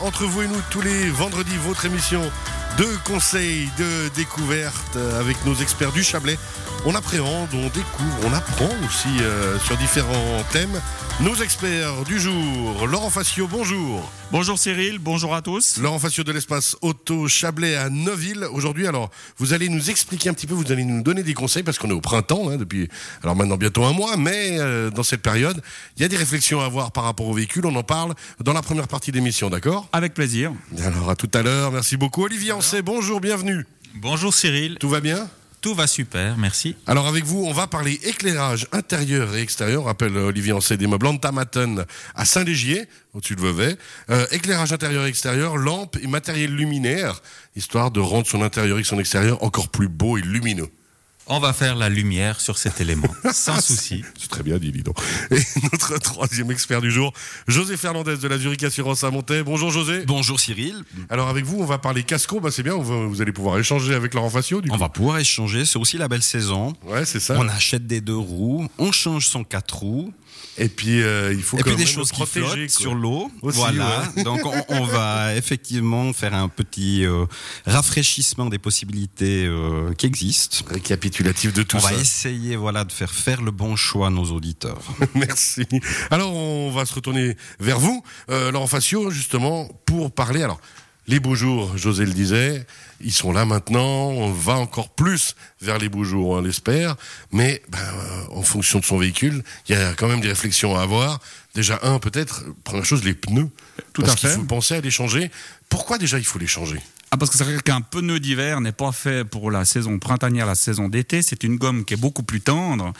entre vous et nous tous les vendredis, votre émission de conseils, de découvertes avec nos experts du Chablais. On appréhende, on découvre, on apprend aussi euh, sur différents thèmes. Nos experts du jour, Laurent Facio, bonjour. Bonjour Cyril, bonjour à tous. Laurent Facio de l'espace Auto Chablais à Neuville. Aujourd'hui, alors, vous allez nous expliquer un petit peu, vous allez nous donner des conseils parce qu'on est au printemps, hein, depuis, alors maintenant bientôt un mois, mais euh, dans cette période, il y a des réflexions à avoir par rapport au véhicule. On en parle dans la première partie d'émission, d'accord? Avec plaisir. Alors, à tout à l'heure. Merci beaucoup. Olivier Ancet, bonjour, bienvenue. Bonjour Cyril. Tout va bien? Tout va super, merci. Alors avec vous, on va parler éclairage intérieur et extérieur. Rappelle Olivier Ancet des meubles Antamaton à Saint-Légier, au-dessus de Vevey. Euh, éclairage intérieur et extérieur, lampes et matériel luminaire, histoire de rendre son intérieur et son extérieur encore plus beau et lumineux. On va faire la lumière sur cet élément, sans souci. C'est très bien dit, dis donc. Et notre troisième expert du jour, José Fernandez de la Zurich Assurance à Montaix. Bonjour José. Bonjour Cyril. Alors avec vous, on va parler casco. Bah c'est bien, vous allez pouvoir échanger avec Laurent Facio. Du on va pouvoir échanger. C'est aussi la belle saison. Ouais, c'est ça. On achète des deux roues, on change son quatre roues. Et puis euh, il faut et puis des choses qui flottent sur l'eau. Voilà. Donc on, va effectivement faire un petit euh, rafraîchissement des possibilités euh, qui existent. Récapitulatif de tout ça. On va essayer voilà de faire faire le bon choix à nos auditeurs. Merci. Alors on va se retourner vers vous, Laurent Facio, justement pour parler. Alors les beaux jours, José le disait, ils sont là maintenant. On va encore plus vers les beaux jours, on l'espère. Mais ben, en fonction de son véhicule, il y a quand même des réflexions à avoir. Déjà, un, peut-être, première chose, les pneus. Tout parce à fait. Il faut penser à les changer. Pourquoi déjà il faut les changer? Ah, parce que c'est vrai qu'un pneu d'hiver n'est pas fait pour la saison printanière, la saison d'été. C'est une gomme qui est beaucoup plus tendre.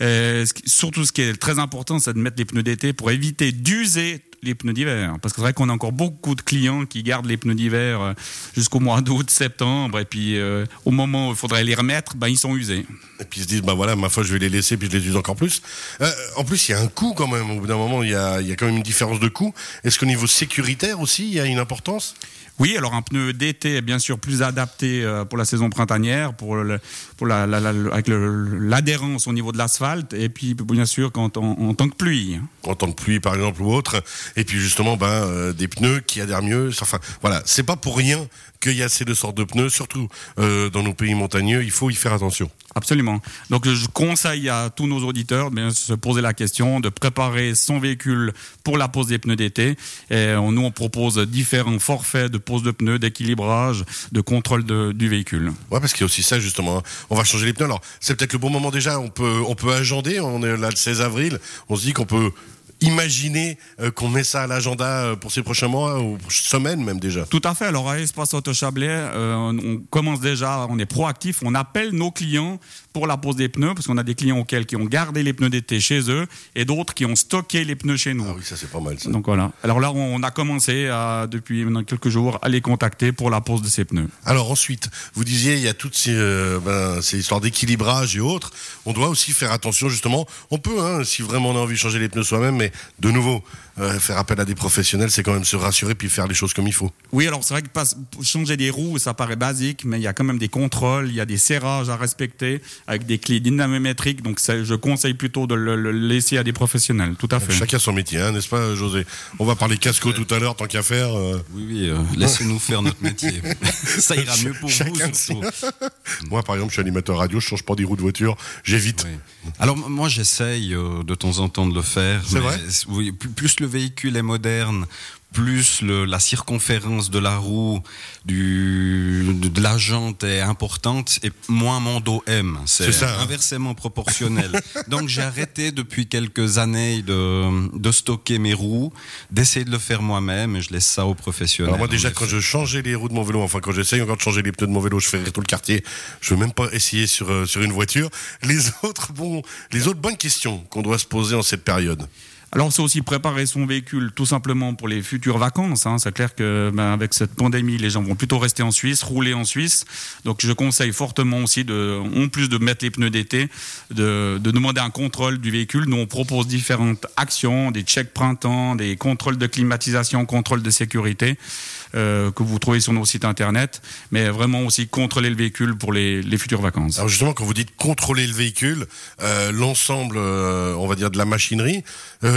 Euh, surtout, ce qui est très important, c'est de mettre les pneus d'été pour éviter d'user les pneus d'hiver. Parce que c'est vrai qu'on a encore beaucoup de clients qui gardent les pneus d'hiver euh, jusqu'au mois d'août, septembre, et puis euh, au moment où il faudrait les remettre, ben, ils sont usés. Et puis ils se disent, bah voilà, ma foi, je vais les laisser, puis je les use encore plus. Euh, en plus, il y a un coût quand même. Au bout d'un moment, il y a, il y a quand même une différence de coût. Est-ce qu'au niveau sécuritaire aussi, il y a une importance? Oui, alors un pneu d'été est bien sûr plus adapté pour la saison printanière, pour, le, pour la, la, avec l'adhérence au niveau de l'asphalte, et puis bien sûr quand en, tant que pluie. En temps de pluie, par exemple, ou autre. Et puis justement, ben, euh, des pneus qui adhèrent mieux. Enfin, voilà, c'est pas pour rien qu'il y a ces deux sortes de pneus, surtout euh, dans nos pays montagneux. Il faut y faire attention. Absolument. Donc je conseille à tous nos auditeurs de se poser la question, de préparer son véhicule pour la pose des pneus d'été. Et nous, on propose différents forfaits de pose de pneus, d'équilibrage, de contrôle du véhicule. Ouais, parce qu'il y a aussi ça justement. Hein. On va changer les pneus. Alors c'est peut-être le bon moment déjà. On peut on peut agender. On est là le 16 avril. On se dit qu'on peut imaginer euh, qu'on met ça à l'agenda euh, pour ces prochains mois ou semaines même déjà. Tout à fait. Alors à Espace Auto euh, on commence déjà, on est proactif, on appelle nos clients pour la pose des pneus parce qu'on a des clients auxquels qui ont gardé les pneus d'été chez eux et d'autres qui ont stocké les pneus chez nous. Ah oui, ça c'est pas mal ça. Donc voilà. Alors là, on a commencé à, depuis quelques jours à les contacter pour la pose de ces pneus. Alors ensuite, vous disiez il y a toutes ces, ben, ces histoires d'équilibrage et autres. On doit aussi faire attention justement. On peut, hein, si vraiment on a envie de changer les pneus soi-même, mais de nouveau, euh, faire appel à des professionnels, c'est quand même se rassurer puis faire les choses comme il faut. Oui, alors c'est vrai que changer des roues, ça paraît basique, mais il y a quand même des contrôles, il y a des serrages à respecter avec des clés dynamométriques. Donc je conseille plutôt de le, laisser à des professionnels. Tout à fait. Chacun son métier, hein, n'est-ce pas, José? On va parler casco tout à l'heure, tant qu'à faire. Euh. Oui, oui, euh, laissez-nous faire notre métier. ça ira mieux pour Chacun vous. moi, par exemple, je suis animateur radio, je change pas des roues de voiture, j'évite. Alors moi, j'essaye de temps en temps de le faire. C'est vrai? Oui, plus le véhicule est moderne, plus la circonférence de la roue, du, de, la jante est importante et moins mon dos aime. C'est hein. inversement proportionnel. Donc j'ai arrêté depuis quelques années de, de stocker mes roues, d'essayer de le faire moi-même et je laisse ça aux professionnels. Alors moi déjà quand je changeais les roues de mon vélo, enfin quand j'essaye encore de changer les pneus de mon vélo, je fais rire tout le quartier. Je veux même pas essayer sur, euh, sur une voiture. Les autres, bon, les autres bonnes questions qu'on doit se poser en cette période. Alors c'est aussi préparer son véhicule tout simplement pour les futures vacances. Hein. C'est clair que ben, avec cette pandémie, les gens vont plutôt rester en Suisse, rouler en Suisse. Donc je conseille fortement aussi, de, en plus de mettre les pneus d'été, de, de, demander un contrôle du véhicule. Nous on propose différentes actions, des checks printemps, des contrôles de climatisation, contrôles de sécurité. Euh, que vous trouvez sur nos sites internet, mais vraiment aussi contrôler le véhicule pour les, les futures vacances. Alors justement, quand vous dites contrôler le véhicule, euh, l'ensemble, euh, on va dire, de la machinerie,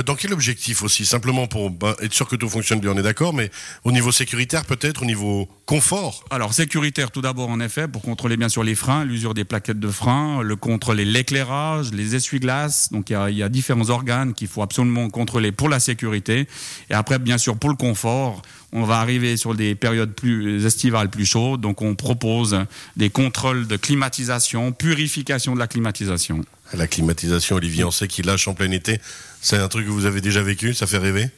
dans quel objectif aussi? Simplement pour bah, être sûr que tout fonctionne bien, on est d'accord, mais au niveau sécuritaire peut-être, au niveau confort? Alors sécuritaire tout d'abord en effet pour contrôler bien sûr les freins, l'usure des plaquettes de frein, le contrôler l'éclairage, les essuie-glaces. Donc il y a, y a différents organes qu'il faut absolument contrôler pour la sécurité. Et après bien sûr pour le confort, on va arriver des périodes plus estivales plus chaudes. Donc on propose des contrôles de climatisation, purification de la climatisation. La climatisation, Olivier, on sait qu'il lâche en plein été. C'est un truc que vous avez déjà vécu, ça fait rêver?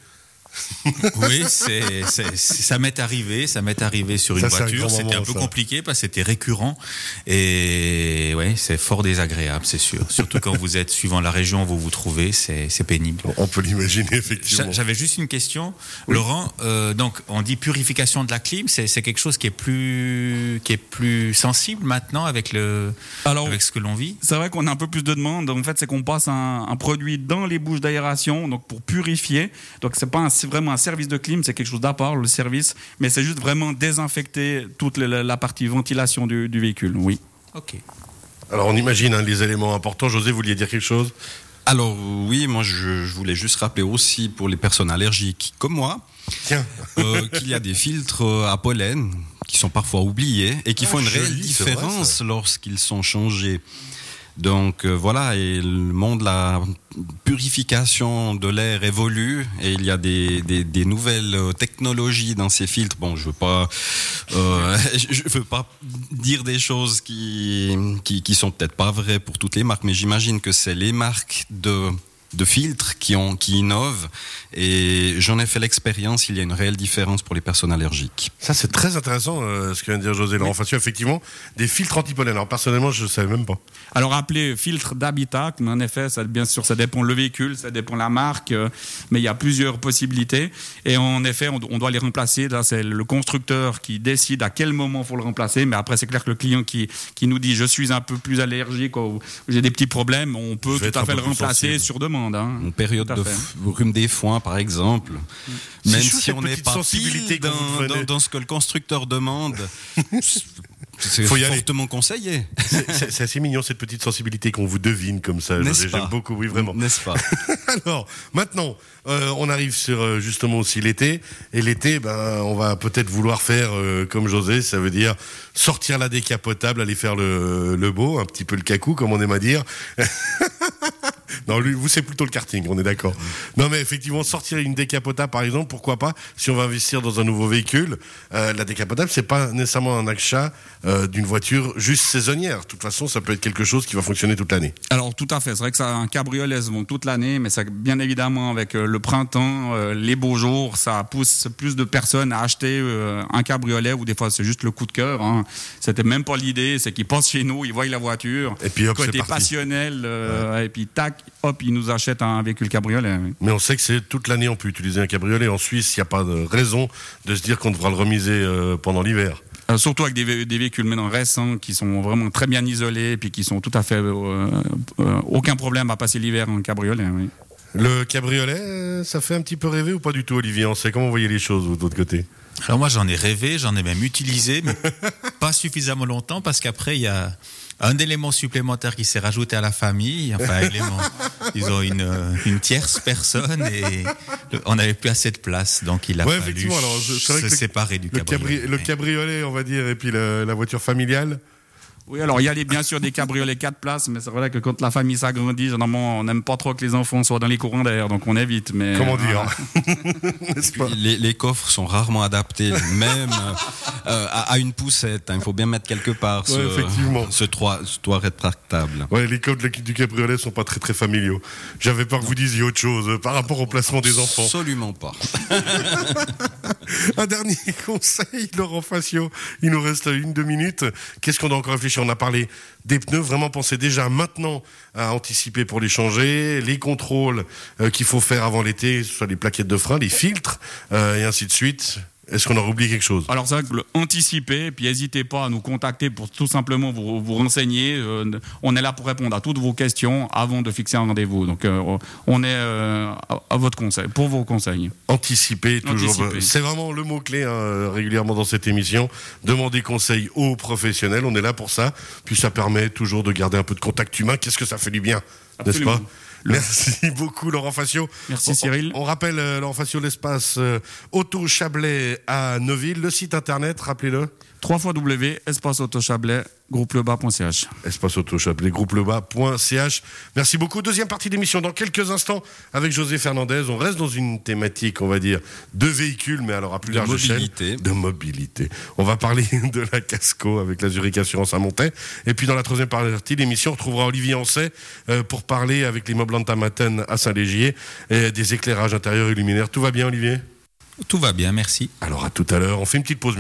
Oui, c'est, c'est- ça m'est arrivé, ça m'est arrivé sur une Ça, c'est un voiture. C'était un peu ça. compliqué parce que c'était récurrent et ouais, c'est fort désagréable, c'est sûr. Surtout quand vous êtes suivant la région où vous vous trouvez, c'est, c'est pénible. On peut l'imaginer, effectivement. J'a- J'avais juste une question, Laurent. euh, donc, on dit purification de la clim, c'est, c'est quelque chose qui est plus qui est plus sensible maintenant avec le Alors avec ce que l'on vit? C'est vrai qu'on a un peu plus de demandes. En fait, c'est qu'on passe un, un produit dans les bouches d'aération, donc pour purifier. Donc c'est pas un- vraiment un service de clim, c'est quelque chose d'à part le service, mais c'est juste vraiment désinfecter toute la, la partie ventilation du, du véhicule. Oui. Ok. Alors on imagine hein, les éléments importants. José, vous vouliez dire quelque chose? Alors oui, moi je, je voulais juste rappeler aussi pour les personnes allergiques comme moi euh, qu'il y a des filtres euh, à pollen qui sont parfois oubliés et qui Ah, font une joli, réelle c'est différence lorsqu'ils sont changés. Donc euh, voilà, et le monde de la purification de l'air évolue et il y a des, des, des nouvelles euh, technologies dans ces filtres. Bon, je veux pas, euh, je veux pas dire des choses qui, qui, qui sont peut-être pas vraies pour toutes les marques, mais j'imagine que c'est les marques de de filtres qui ont qui innovent et j'en ai fait l'expérience il y a une réelle différence pour les personnes allergiques ça c'est très intéressant euh, ce que vient de dire José Laurent Facio. Effectivement, des filtres anti-pollen. Alors personnellement, je ne savais même pas. Alors appelé filtre d'habitat, mais en effet, ça, bien sûr, ça dépend le véhicule, ça dépend la marque, euh, mais il y a plusieurs possibilités. Et en effet, on, on doit les remplacer. Là, c'est le constructeur qui décide à quel moment faut le remplacer. Mais après, c'est clair que le client qui, qui nous dit je suis un peu plus allergique ou j'ai des petits problèmes, on peut tout à fait le remplacer sensible. sur demande. Hein. une période de rhume des foins par exemple C'est même si on n'est pas sensibilité pile dans, prenez. dans- dans ce que le constructeur demande c'est Faut y aller. fortement conseillé C'est- assez mignon cette petite sensibilité qu'on vous devine comme ça. J'aime beaucoup, oui vraiment. n'est-ce pas Alors, maintenant, euh, on arrive sur euh, justement aussi l'été. Et l'été, ben, on va peut-être vouloir faire euh, comme José, ça veut dire sortir la décapotable, aller faire le, le beau, un petit peu le cacou, comme on aime à dire. non, lui, vous, c'est plutôt le karting, on est d'accord. Non, mais effectivement, sortir une décapotable, par exemple, pourquoi pas, si on va investir dans un nouveau véhicule, euh, la décapotable, c'est pas nécessairement un achat euh, d'une voiture juste saisonnière. De toute façon, ça peut être quelque chose qui va fonctionner toute l'année. Alors tout à fait, c'est vrai que ça un cabriolet se vend toute l'année, mais ça bien évidemment avec euh, le printemps, euh, les beaux jours, ça pousse plus de personnes à acheter un cabriolet ou des fois c'est juste le coup de cœur. Hein. C'était même pas l'idée, c'est qu'ils passent chez nous, ils voient la voiture, Et puis hop, c'est côté passionnel, et puis tac, hop, ils nous achètent un véhicule cabriolet. oui. Mais on sait que c'est toute l'année on peut utiliser un cabriolet. En Suisse, il n'y a pas de raison de se dire qu'on devra le remiser euh, pendant l'hiver. Euh, surtout avec des, des véhicules maintenant récents qui sont vraiment très bien isolés, et puis qui sont tout à fait euh, aucun problème à passer l'hiver en cabriolet. oui. Le cabriolet, ça fait un petit peu rêver ou pas du tout, Olivier? On sait comment vous voyez les choses, vous, de votre côté Alors moi j'en ai rêvé, j'en ai même utilisé, mais pas suffisamment longtemps parce qu'après il y a un élément supplémentaire qui s'est rajouté à la famille, enfin élément, disons une, euh, une tierce personne et le- on n'avait plus assez de place, donc il a Ouais, fallu alors, je- se séparer du le, cabriolet. cabri- le cabriolet, on va dire, et puis la voiture familiale. Oui, alors il y a les- bien sûr des cabriolets 4 places, mais c'est vrai que quand la famille s'agrandit, généralement, on n'aime pas trop que les enfants soient dans les courants d'air, donc on évite. Mais Comment dire voilà. Les, les coffres sont rarement adaptés même euh, à, à une poussette hein. il faut bien mettre quelque part ce, Ouais, effectivement. ce toit, ce toit rétractable Ouais, les de- du cabriolet sont pas très très familiaux. J'avais peur que vous disiez autre chose euh, par rapport au placement des enfants. absolument pas Un dernier conseil, Laurent Facio. Il nous reste une, deux minutes. Qu'est-ce qu'on doit encore On a parlé des pneus. Vraiment penser déjà maintenant à anticiper pour les changer, les contrôles euh, qu'il faut faire avant l'été, soit les plaquettes de frein, les filtres, euh, et ainsi de suite. Est-ce qu'on aurait oublié quelque chose? Alors le anticiper, puis n'hésitez pas à nous contacter pour tout simplement vous, vous renseigner. Euh, on est là pour répondre à toutes vos questions avant de fixer un rendez-vous. Donc euh, on est euh, à, à votre conseil, pour vos conseils. Anticiper, toujours. C'est vraiment le mot-clé hein, régulièrement dans cette émission. Demander conseil aux professionnels, on est là pour ça. Puis ça permet toujours de garder un peu de contact humain. Qu'est-ce que ça fait du bien, n'est-ce pas? Merci beaucoup Laurent Facio. Merci, Cyril. On, rappelle euh, Laurent Facio l'espace euh, Auto Chablais à Neuville, le site internet, rappelez-le. 3 fois W, espace autochablais, groupelebas.ch. Espace Auto Chablais, groupelebas.ch. Merci beaucoup. Deuxième partie d'émission dans quelques instants avec José Fernandez. On reste dans une thématique, on va dire, de véhicules, mais alors à plus De large échelle. mobilité. De mobilité. On va parler de la Casco avec la Zurich Assurance à Montaix. Et puis dans la troisième partie de l'émission, on retrouvera Olivier Ancet euh, pour parler avec l'immeuble Antamaten à Saint-Légier et des éclairages intérieurs et luminaires. Tout va bien, Olivier? Tout va bien, merci. Alors à tout à l'heure. On fait une petite pause.